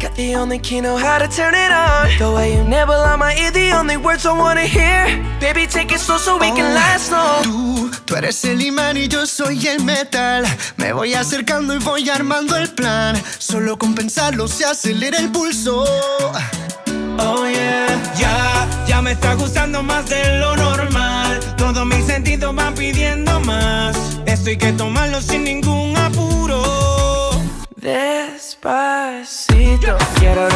Got the only key, know how to turn it on. The way you nibble on my ear, the only words I wanna hear. Baby, take it slow so we can last long. Tú, tú eres el imán y yo soy el metal. Me voy acercando y voy armando el plan. Solo con pensarlo se acelera el pulso. Oh yeah, ya, ya me está gustando más de lo normal. Todos mis sentidos van pidiendo más. Esto hay que tomarlo sin ningún apuro.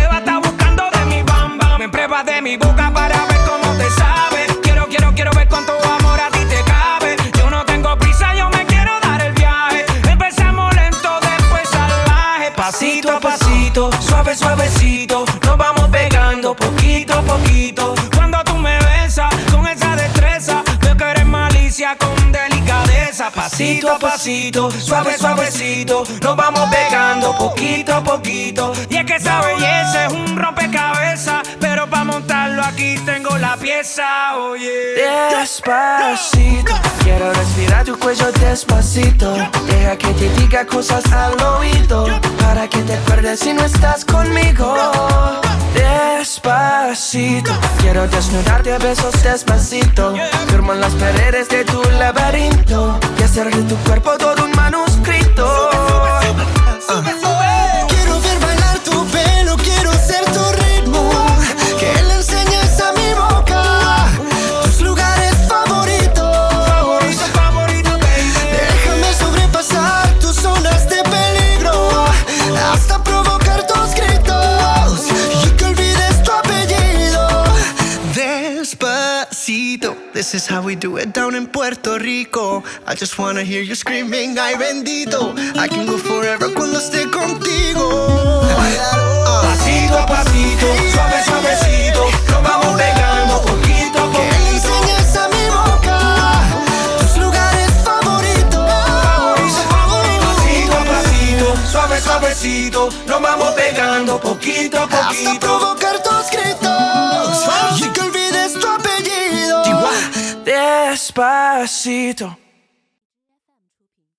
Beba está buscando de mi bam bam. Me pruebas de mi boca para ver cómo te sabe. Quiero, quiero, quiero ver cuánto amor a ti te cabe. Yo no tengo prisa, yo me quiero dar el viaje. Empezamos lento, después salvaje. Pasito a pasito, suave, suavecito. Nos vamos pegando poquito a poquito. Cuando tú me besas con esa destreza, veo que eres malicia con delicadeza. Pasito a pasito, suave, suavecito. Nos vamos pegando poquito a poquito. Y es que esa belleza tengo la pieza, oye. Despacito, quiero respirar tu cuello despacito. Deja que te diga cosas al oído. Para que te acuerdes si no estás conmigo. Despacito, quiero desnudarte a besos despacito. Firmo en las paredes de tu laberinto. Y hacer de tu cuerpo todo un manuscrito. Despacito, this is how we do it down in Puerto Rico. I just wanna hear you screaming, ay bendito. I can go forever cuando esté contigo. Pasito a pasito, suave, suavecito, nos vamos pegando poquito a poquito. enseñes a mi boca tus lugares favoritos. Pasito a pasito, suave, suavecito, nos vamos pegando poquito a Hasta poquito. provocar tus gritos Despacito.